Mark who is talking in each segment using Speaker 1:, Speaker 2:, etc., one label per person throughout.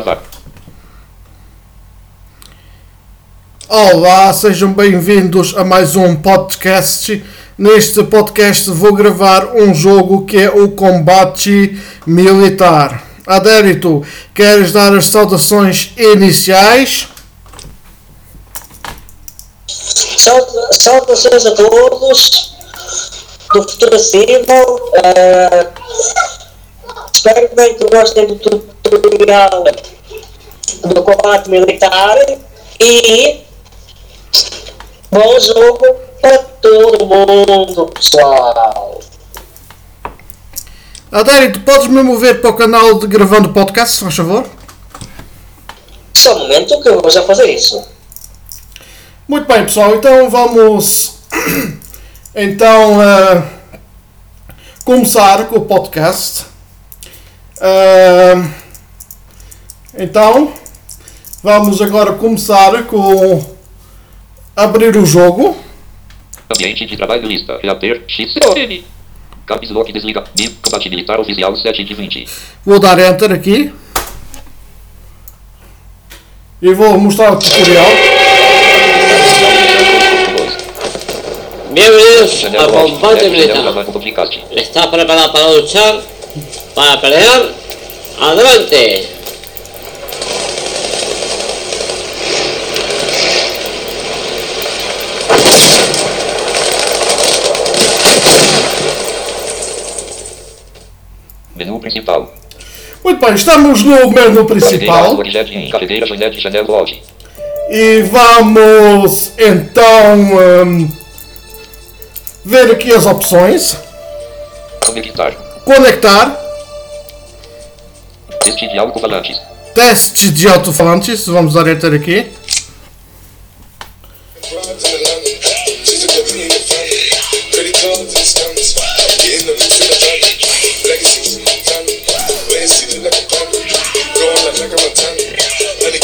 Speaker 1: Gravar.
Speaker 2: Olá, sejam bem-vindos a mais um podcast. Neste podcast vou gravar um jogo que é o Combate Militar. Adérito, queres dar as saudações iniciais?
Speaker 3: Sauda- Saudações a todos do futuro civil. eh, espero bem que gostem do tutorial do combate militar e bom jogo para todo mundo, pessoal.
Speaker 2: Adérito, podes me mover para o canal de gravando podcast, se faz favor?
Speaker 3: Só um momento que eu vou já fazer isso.
Speaker 2: Muito bem, pessoal, então vamos então eh, começar com o podcast. Eh, então vamos agora começar com abrir o jogo.
Speaker 1: Ambiente de trabalho lista. Reaper XCOM. Caps Lock desliga. Militar oficial 7 de 20.
Speaker 2: Vou dar enter aqui e vou mostrar o tutorial.
Speaker 1: 2.
Speaker 4: Bienvenidos
Speaker 1: Janela
Speaker 4: al
Speaker 1: Lodge.
Speaker 4: combate militar. ¿Está preparado para luchar? ¿Para pelear? ¡Adelante!
Speaker 1: Menu principal.
Speaker 2: Muito bem, estamos no menu principal e vamos então hum, ver aqui as opções.
Speaker 1: Conectar.
Speaker 2: Conectar,
Speaker 1: Teste de alto-falantes.
Speaker 2: teste de alto-falantes, vamos dar enter aqui.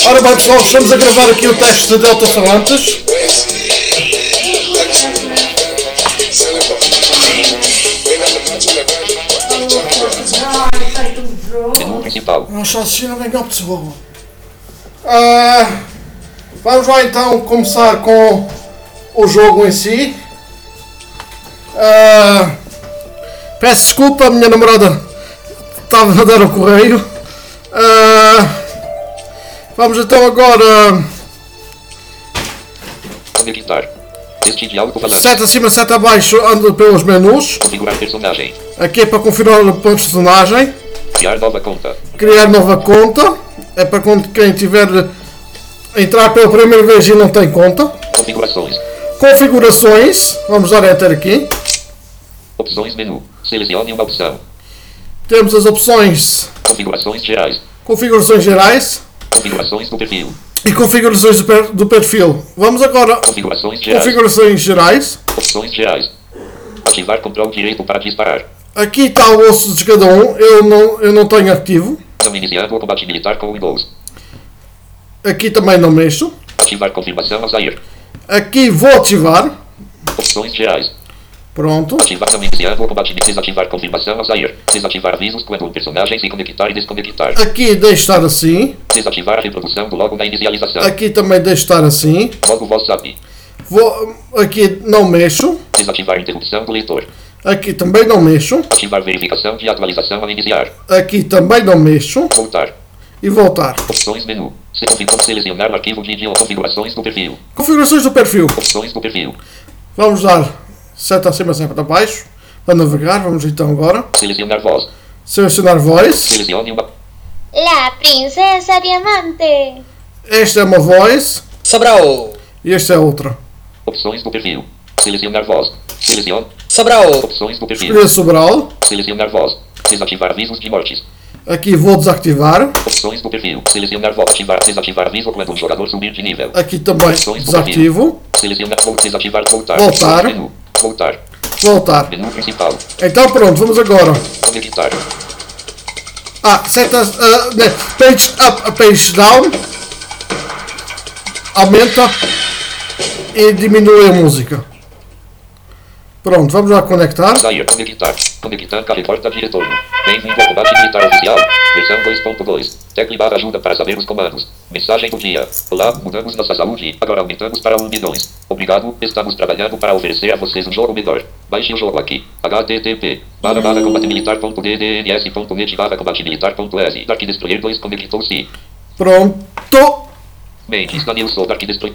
Speaker 2: Ora bem pessoal, estamos a gravar aqui o teste de
Speaker 5: like Randy.
Speaker 1: Menu principal.
Speaker 2: Não vem cá pessoal. Ah, vamos lá então começar com o jogo em si. Ah, peço desculpa, a minha namorada estava a dar o correio. Ah, vamos então agora
Speaker 1: Conectar. Teste de alto-falantes.
Speaker 2: sete acima, sete abaixo, ando pelos menus.
Speaker 1: Configurar personagem.
Speaker 2: Aqui é para configurar o personagem.
Speaker 1: Criar nova conta.
Speaker 2: criar nova conta. É para quando quem tiver entrar pela primeira vez e não tem conta.
Speaker 1: Configurações.
Speaker 2: Configurações. Vamos dar enter aqui.
Speaker 1: Opções menu. Selecione uma opção.
Speaker 2: Temos as opções
Speaker 1: Configurações gerais.
Speaker 2: configurações gerais
Speaker 1: Configurações do perfil.
Speaker 2: e configurações do, per- do perfil. Vamos agora
Speaker 1: Configurações gerais.
Speaker 2: configurações gerais.
Speaker 1: Opções gerais. Ativar controle direito para disparar.
Speaker 2: Aqui está o osso de cada um. Eu não, eu não tenho ativo.
Speaker 1: Não o combate militar com Windows.
Speaker 2: Aqui também não mexo.
Speaker 1: Ativar confirmação ao sair.
Speaker 2: Aqui vou ativar.
Speaker 1: Opções gerais.
Speaker 2: Pronto.
Speaker 1: Ativar não iniciando o combate Desativar confirmação ao sair. Desativar avisos quando o personagem se conectar e desconectar.
Speaker 2: Aqui deixe estar assim.
Speaker 1: Desativar a reprodução do logo na inicialização.
Speaker 2: Aqui também deixe estar assim.
Speaker 1: Modo WhatsApp.
Speaker 2: Vou, aqui não mexo.
Speaker 1: Desativar interrupção do leitor.
Speaker 2: Aqui também não mexo.
Speaker 1: Ativar verificação de atualização ao iniciar.
Speaker 2: Aqui também não mexo.
Speaker 1: Voltar.
Speaker 2: E voltar.
Speaker 1: Opções menu. Se configura selecionar o arquivo de idioma. Configurações do perfil.
Speaker 2: Configurações do perfil.
Speaker 1: Opções do perfil.
Speaker 2: Vamos dar seta acima, seta abaixo. Para navegar. Vamos então agora.
Speaker 1: Selecionar voz.
Speaker 2: Selecionar voice.
Speaker 1: Selecione uma.
Speaker 6: La princesa diamante.
Speaker 2: Esta é uma voice.
Speaker 7: Sobral,
Speaker 2: E esta é outra.
Speaker 1: Opções do perfil. Selecionar voz. Selecione.
Speaker 7: Sobral,
Speaker 1: Opções do perfil.
Speaker 2: Escolher Sobral.
Speaker 1: Selecionar voz. Desativar avisos de mortes.
Speaker 2: Aqui vou desativar.
Speaker 1: Opções do perfil. Selecionar voz. Ativar. Desativar aviso quando um jogador subir de nível.
Speaker 2: Aqui também
Speaker 1: Opções
Speaker 2: desativo.
Speaker 1: Selecionar. Vou desativar. Voltar.
Speaker 2: Voltar.
Speaker 1: Voltar.
Speaker 2: Voltar.
Speaker 1: Menu principal.
Speaker 2: Então pronto, vamos agora.
Speaker 1: Conectar.
Speaker 2: Ah, seta. ah, né, page up, page down. Aumenta e diminui a música. Pronto, vamos lá conectar.
Speaker 1: Sair, conectar. Conectar carreporta de retorno. Bem-vindo ao combate militar oficial. Versão 2.2. Tecle barra ajuda para saber os comandos. Mensagem do dia. Olá, mudamos nossa saúde. Agora aumentamos para 1 milhões. Obrigado, estamos trabalhando para oferecer a vocês um jogo melhor. Baixe o jogo aqui. http barra barra combatemilitar.ddns.net barra combatemilitar.es Dark Destroyer 2 conectou-se.
Speaker 2: Pronto.
Speaker 1: Mendes, Daniel Sou, Dark Destroyer.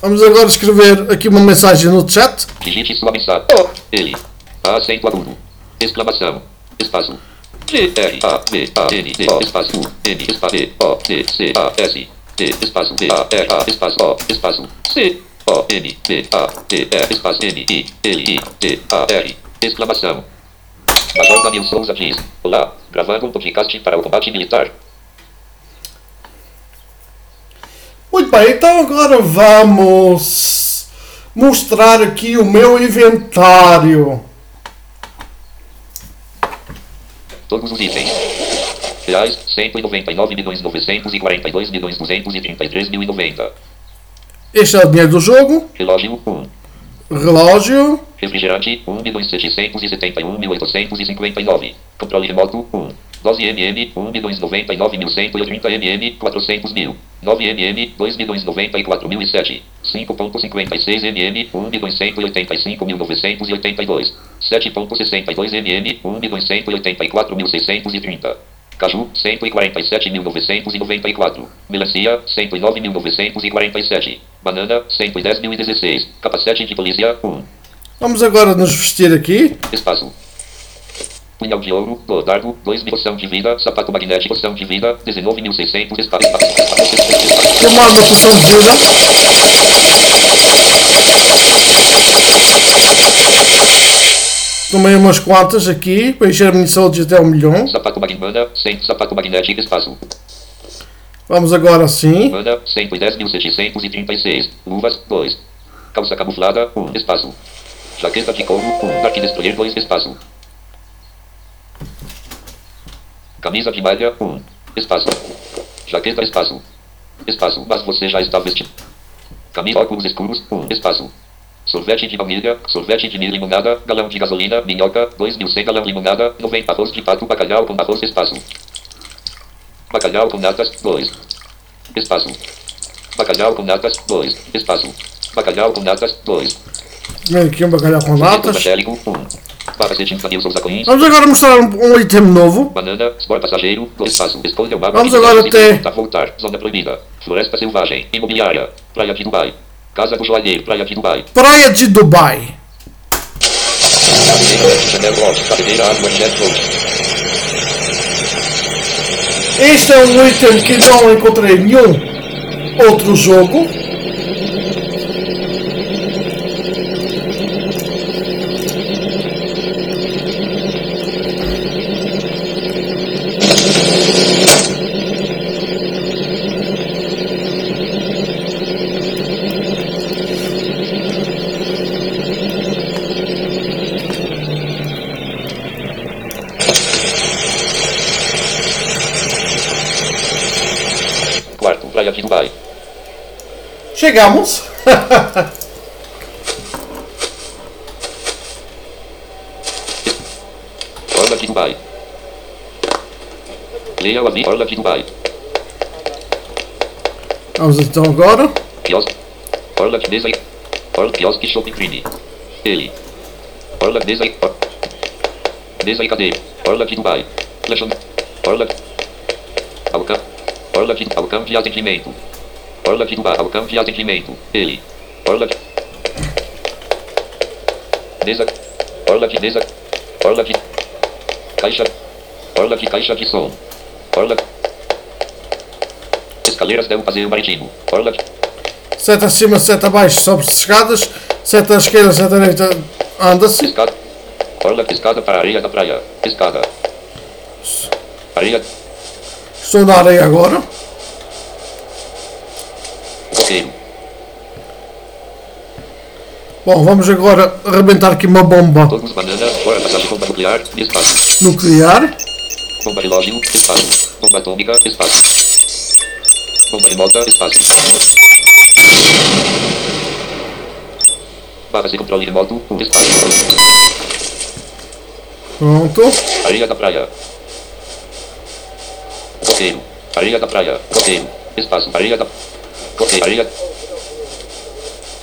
Speaker 2: Vamos agora escrever aqui uma mensagem no chat.
Speaker 1: Digite sua mensagem. Ele. Acento agudo. Exclamação. Espaço. G R A V A N D espaço U N espaço E O D C A S T espaço D A R A espaço O espaço C O N B A T E espaço N I L I T A R exclamação. Major Daniel Souza diz: Olá, gravando um podcast para o combate militar.
Speaker 2: Muito bem, então agora vamos mostrar aqui o meu inventário.
Speaker 1: Todos os itens. Reais, 199 milhões 942 milhões 233 mil e 90.
Speaker 2: Este é o dinheiro do jogo.
Speaker 1: Relógio 1.
Speaker 2: Relógio.
Speaker 1: Refrigerante 1 milhões 771 mil 859. Controle remoto 1. Dose MM 1 milhões 99 mil 130 mm 400 mil. 9 mm 2 milhões 94 mil e 7. 5.56 mm 1 milhões 185 mil 982. 7.62 mm 1 milhões 184 mil 630. Caju, 147.994. Melancia, 109.947. Banana, 110.016. Capacete de polícia, 1.
Speaker 2: Vamos agora nos vestir aqui.
Speaker 1: Espaço. Punhal de ouro, dardo, 2 mil poção de vida, sapato magnético, poção de vida, 19.600, espaço,
Speaker 2: Tomar uma poção de vida. Tomei umas quantas aqui para encher a minha saúde até um milhão.
Speaker 1: sapato magmana, 100, sapato magnético, espaço.
Speaker 2: Vamos agora assim.
Speaker 1: Mana, 110.736. Luvas, 2. Calça camuflada, 1. Espaço. Jaqueta de couro, 1. Dark Destroyer, 2. Espaço. Camisa de malha, 1. Espaço. Jaqueta, espaço. Espaço, mas você já está vestido. Camisa, óculos escuros, 1. Espaço. Sorvete de baunilha, sorvete de milho limonada, galão de gasolina, minhoca, 2.100 galão limonada, 90 arroz de pato, bacalhau com arroz, espaço. Bacalhau com natas, 2. Espaço. Bacalhau com natas, 2. Espaço. Bacalhau com natas, 2.
Speaker 2: Vem aqui um bacalhau com
Speaker 1: Natas.
Speaker 2: latas.
Speaker 1: Evangélico,
Speaker 2: Vamos agora mostrar um, um item novo.
Speaker 1: Banana, sport passageiro, espaço. Escolha o mapa.
Speaker 2: Vamos agora ter-
Speaker 1: voltar. Zona proibida. Floresta selvagem. Imobiliária. Praia de Dubai. Casa do joalheiro. Praia de Dubai.
Speaker 2: Praia de Dubai. Este é um item que não encontrei em nenhum outro jogo.
Speaker 1: Dubai.
Speaker 2: Chegamos.
Speaker 1: Orla de Dubai. Leia o aviso. Orla de Dubai.
Speaker 2: Vamos então agora.
Speaker 1: Quiosque. Orla de mesa. Orla quiosque shopping crime. Ele. Orla mesa. or- Mesa e cadeira. Orla de Dubai. Orla. Orla de balcão de atendimento. Orla de Dubai. Balcão de atendimento. Ele. Orla de. Mesa. Orla de mesa. Orla de. Caixa. Orla de caixa de som. Orla. Escaleiras del passeio marítimo. Orla de.
Speaker 2: Seta acima, seta abaixo, sobe-se escadas. Seta à esquerda, seta à direita, anda-se.
Speaker 1: Escada. Orla escada para a areia da praia. Escada. Areia.
Speaker 2: Estou na areia agora.
Speaker 1: Coqueiro.
Speaker 2: Bom, vamos agora arrebentar aqui uma bomba
Speaker 1: nuclear. Espaço.
Speaker 2: nuclear.
Speaker 1: Bomba relógio. Espaço. Bomba atômica. Espaço. Bomba remota. Espaço. Para ser controle remoto. Um espaço.
Speaker 2: Pronto.
Speaker 1: Areia da praia. Coqueiro. Areia da praia. Coqueiro. Espaço. Areia da. Coqueiro. Areia.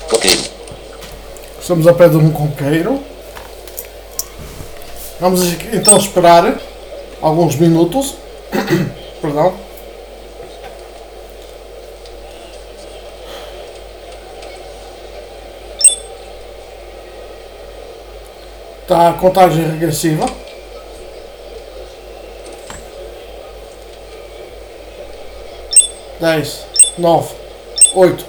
Speaker 1: Coqueiro.
Speaker 2: Estamos ao pé de um conqueiro. Vamos então esperar alguns minutos. Perdão. Está a contagem regressiva. Dez, nove, oito,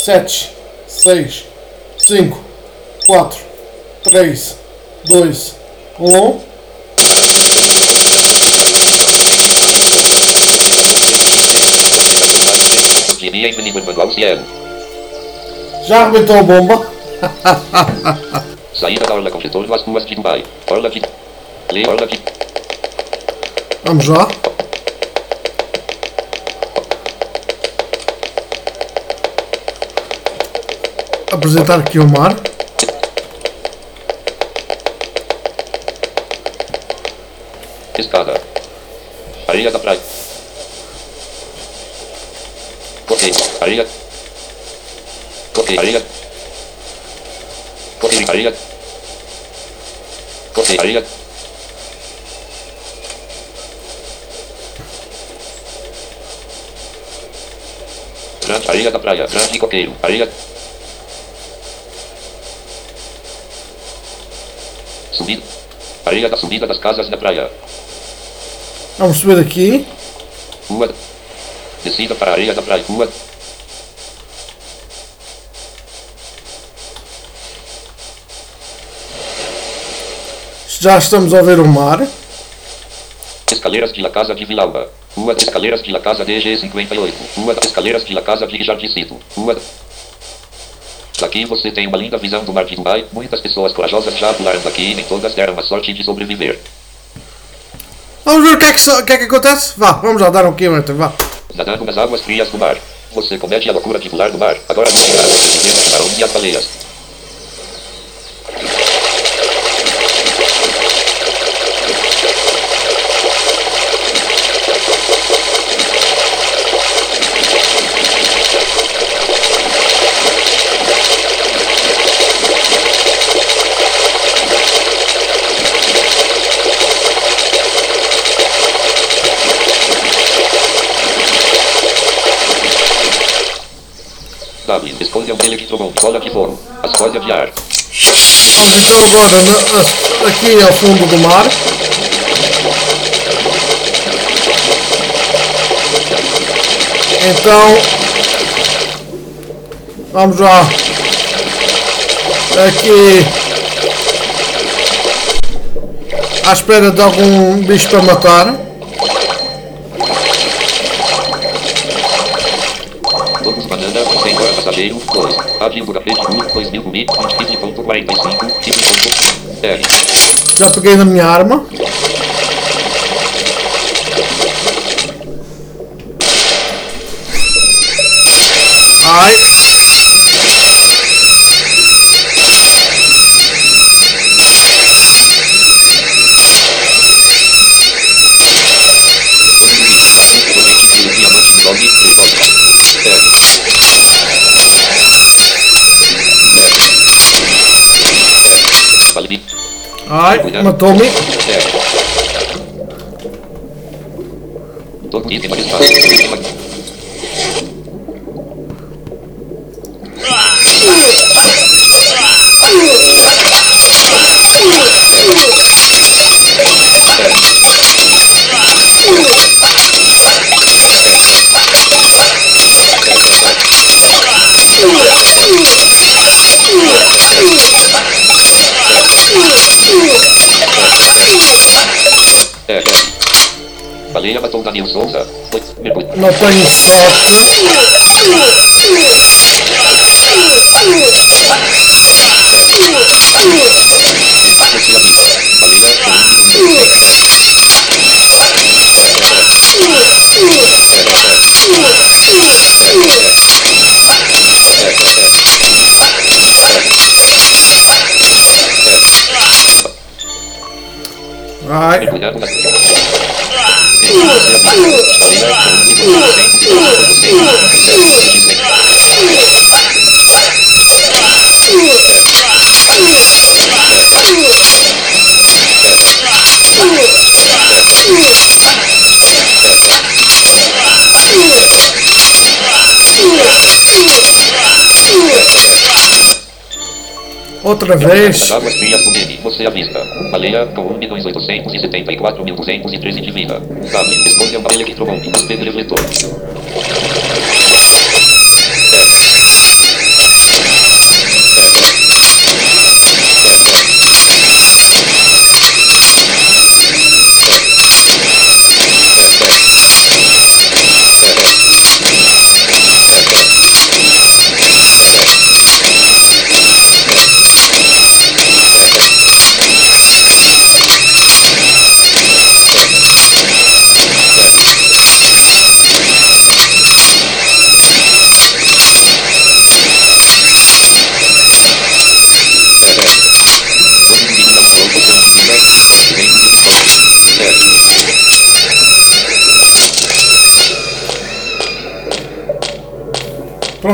Speaker 2: sete, seis, cinco, quatro, três, dois, um. Já arrebentou a bomba.
Speaker 1: Saída da orla conjetor das ruas de Dubai. Orla de. Orla de.
Speaker 2: Vamos lá. Apresentar aqui o mar.
Speaker 1: Escada. Areia da praia. Coqueiro. Areia. Coqueiro. Areia. Coqueiro. Areia. Coqueiro. Areia. Grande areia da praia. Grande coqueiro. Areia. Subida. Areia da subida das casas da praia.
Speaker 2: Vamos subir aqui.
Speaker 1: Rua. Descida para a areia da praia. Rua.
Speaker 2: Já estamos a ver o mar.
Speaker 1: Escaleiras de la Casa de Vilauba. Rua das Escaleiras de la Casa DG58. Rua das Escaleiras de la Casa de Jardicito. Rua. Daqui você tem uma linda visão do mar de Dubai. Muitas pessoas corajosas já pularam daqui e nem todas deram a sorte de sobreviver.
Speaker 2: Vamos ver o que é que, so- que, é que acontece. Vá, vamos lá dar um quilômetro. Vá.
Speaker 1: Nadando nas águas frias do mar. Você comete a loucura de pular do mar. Agora não será sobreviver do tubarão e as baleias. Eletrobom. Bola de fogo. As folhas de ar.
Speaker 2: Vamos então agora na- aqui ao fundo do mar. Então vamos lá aqui à espera de algum bicho para matar.
Speaker 1: Banana. Senhor passageiro. 2. Agindo da rede 1. 2000 comi. 20.45. Tipo ponto. R.
Speaker 2: Já peguei na minha arma. Ai. Ai, matou-me.
Speaker 1: R. Todo item mais fácil. É, Sou Daniel Souza.
Speaker 2: Não tenho sorte.
Speaker 1: Right. Ooh!
Speaker 2: Outra vez.
Speaker 1: Você avista. Baleia com 1.874.213 de vida. Sabe, escolha uma eletrombombe. Espelho refletor.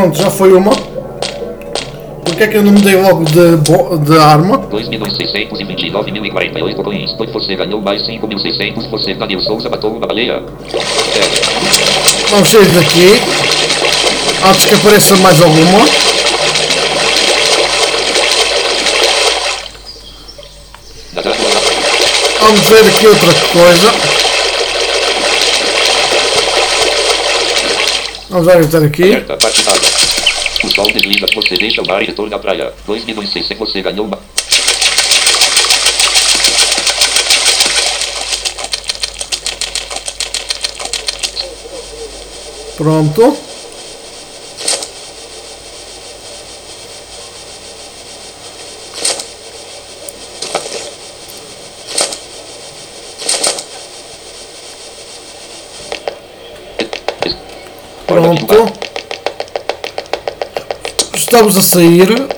Speaker 2: Pronto, já foi uma. Por que é que eu não mudei logo de, de arma?
Speaker 1: 2.629.048 coins. Pois você ganhou mais 5.600. Você, Daniel Souza, matou uma baleia. É.
Speaker 2: Vamos sair daqui. Antes que apareça mais alguma. Vamos ver aqui outra coisa. Vamos ver aqui.
Speaker 1: Deixa o mar e retorna à praia. 2.600, você ganhou uma...
Speaker 2: Pronto. Estamos a sair.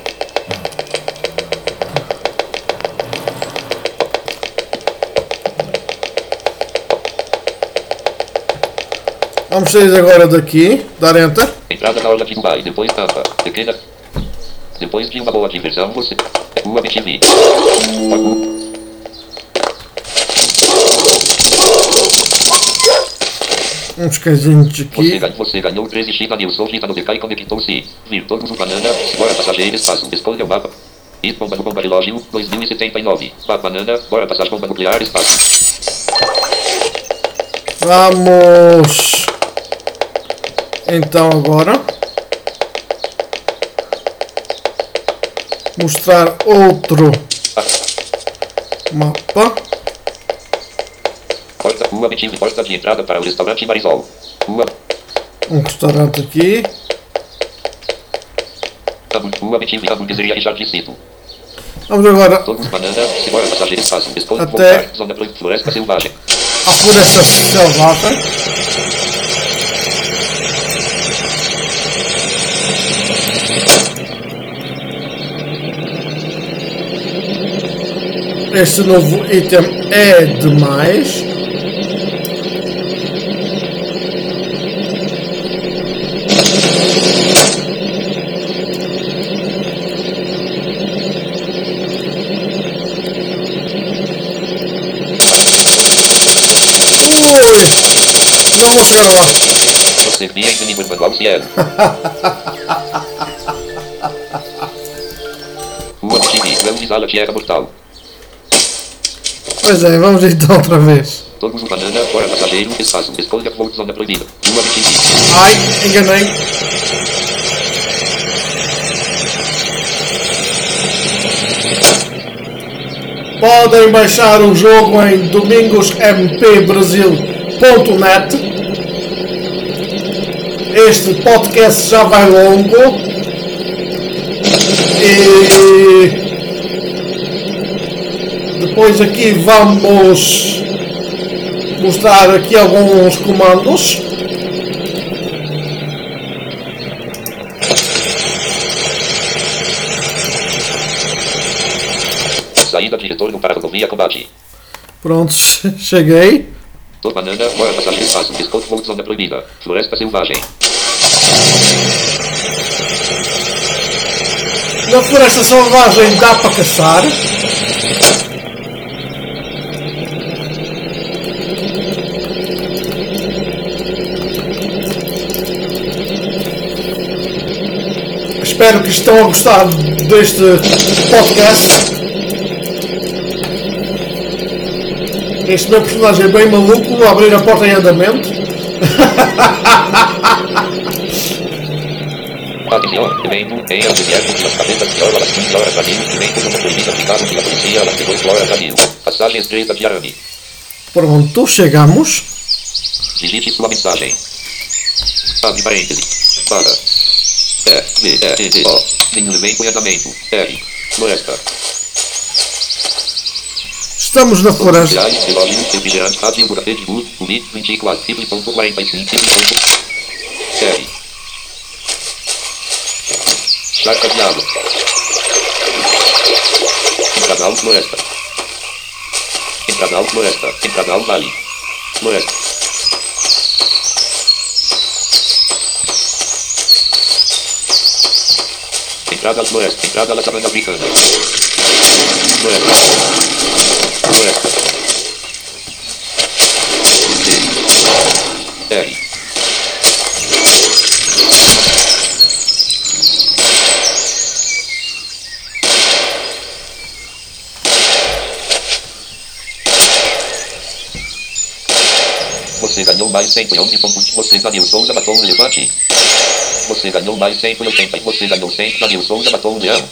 Speaker 2: Vamos sair agora daqui. Dar enter.
Speaker 1: Entrada na orla de Dubai, depois tampa. Pequena... Depois de uma boa diversão, você... Rua BTV. Pagu.
Speaker 2: Uns casinhos
Speaker 1: Você,
Speaker 2: aqui.
Speaker 1: ganhou, você ganhou 13 X da Nilson, Gita no DK e conectou-se. Vir todos os banana, bora passageiro, espaço, escolha o mapa. E bomba no bomba relógio, 2079. Ba- Banana, bora passagem bomba nuclear, espaço.
Speaker 2: Vamos. Então agora. Mostrar outro mapa.
Speaker 1: Porta, rua BTV, porta de entrada para o restaurante Marisol. Rua,
Speaker 2: Um restaurante aqui.
Speaker 1: Rua BTV, hamburgueseria e jardicito.
Speaker 2: Vamos agora
Speaker 1: Todos banana, segura passageiro, espaço, escolha
Speaker 2: Até-
Speaker 1: voltar, zona pro- floresta selvagem.
Speaker 2: à floresta selvagem. Este novo item é demais. Ui! Não vou chegar lá.
Speaker 1: Você via manual cielo. Rua BTV, grande sala tierra mortal.
Speaker 2: Pois é, vamos então outra vez.
Speaker 1: Todos os banana, fora passageiro, espaço, escolha voo zona proibida. Rua BTV.
Speaker 2: Ai, enganei. Podem baixar o jogo em domingosmpbrasil.net. Este podcast já vai longo. E depois aqui vamos mostrar aqui alguns comandos.
Speaker 1: Saída de retorno para a rodovia combate.
Speaker 2: Pronto, che- cheguei.
Speaker 1: Tor banana, fora passagem espaço, desconto zona proibida. Floresta selvagem.
Speaker 2: Na floresta selvagem dá para caçar. Espero que estão a gostar deste podcast. Este meu personagem é bem maluco, abrir a porta em andamento.
Speaker 1: Atenção, evento el desierto de las cabezas de oro a las 15 horas Brasil, evento zona proibida aplicado pela polícia a las 18 horas Brasil. Passagem estreita de arame.
Speaker 2: Pronto, chegamos.
Speaker 1: Digite sua mensagem. Abre parêntese. Para. É, V, E, T, T, O. Nenhum evento em andamento. R. Floresta.
Speaker 2: Estamos na floresta.
Speaker 1: Reais, relógio, refrigerante, rádio, buracê de luz, uni, 24, tipo, ponto 45, tipo, ponto. R. Charca de água. Entradal, floresta. Entradal, floresta. Entradal, vale. Floresta. Entrada à floresta. Entrada à savana africana. Floresta. Floresta. R. Você ganhou mais 111 pontos. Você ganhou Souza Batom Elefante. Você ganhou mais 180. Você ganhou 100. Ganhou Souza Batom Leão.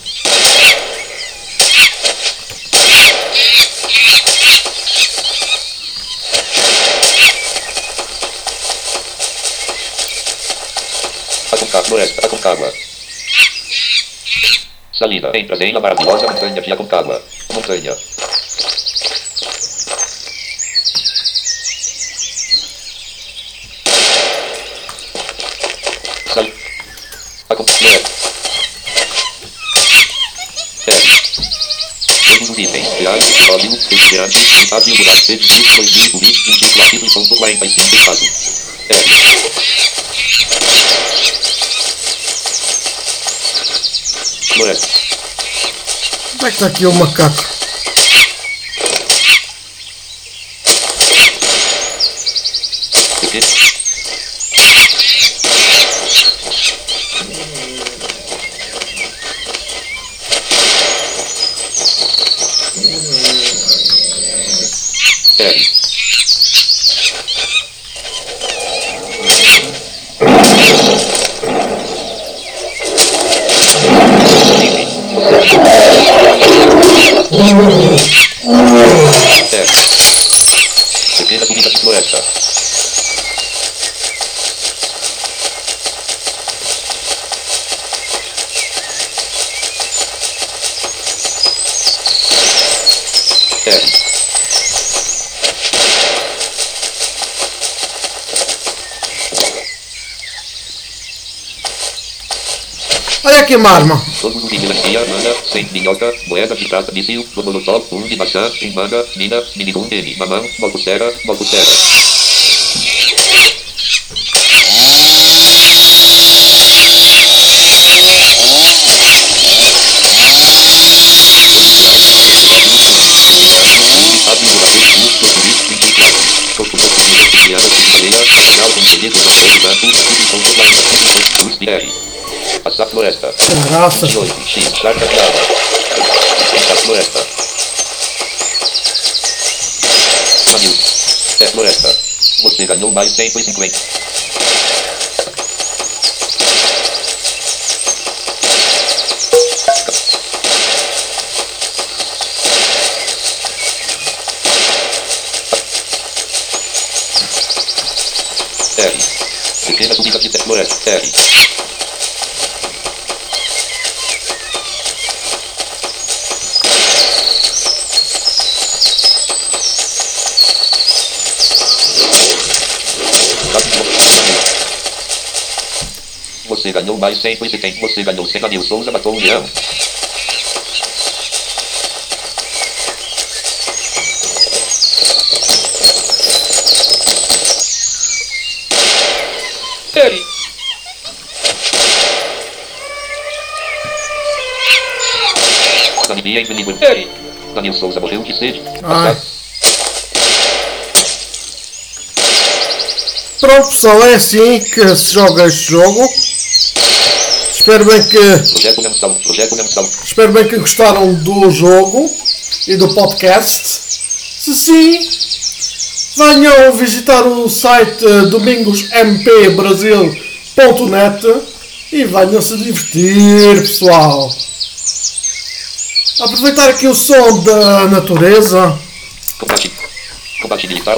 Speaker 1: Aconcagua, floresta, Aconcagua. Salida, entra em la maravilhosa montanha de Aconcagua. Montanha. Sal... Aconcagua. É. Todos os itens. Reais, óleo, refrigerante, limpado e buraco, sede, 2020, 24, ponto 45, espaço. É. Floresta.
Speaker 2: Onde é que está aqui o macaco?
Speaker 1: O quê? R. R. Pequena subida de floresta. R.
Speaker 2: Olha aqui uma arma.
Speaker 1: Todos os dinastia, mana, sem minhoca, moeda de prata, míssil, do molotov, um de maçã, em manga, mina, minigum, M, mamão, motosfera, motosfera. Passar floresta.
Speaker 2: Caraças.
Speaker 1: 28, X, de água. Passar floresta. Manil. É floresta. Você ganhou mais 150. R. Pequena subida de floresta. R. mais tempo esse tempo você ganhou. Senna Nil Souza matou um leão. Ele. Pandemia infinita. Daniel Souza morreu de sede.
Speaker 2: Pronto, pessoal, é assim que se joga este jogo. Espero bem que,
Speaker 1: Projeto mensal. Projeto mensal.
Speaker 2: espero bem que gostaram do jogo e do podcast. Se sim, venham visitar o site eh, domingosmpbrasil.net e venham se divertir pessoal. Aproveitar aqui o som da natureza.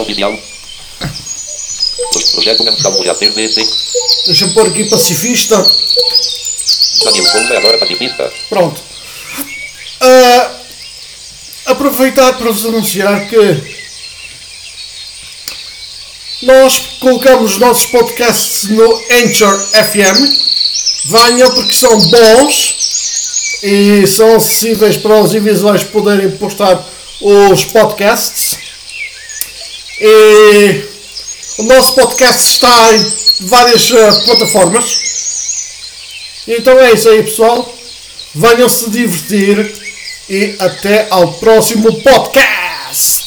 Speaker 1: Oficial. Projeto mensal. VC.
Speaker 2: Deixa eu pôr aqui pacifista.
Speaker 1: Daniel Souza é agora pacifista.
Speaker 2: Pronto. Ah, aproveitar para vos anunciar que nós colocamos os nossos podcasts no Anchor FM. Venham porque são bons e são acessíveis para os invisuais poderem postar os podcasts. E o nosso podcast está em várias ah, plataformas. Então é isso aí, pessoal. Venham se divertir e até ao próximo podcast.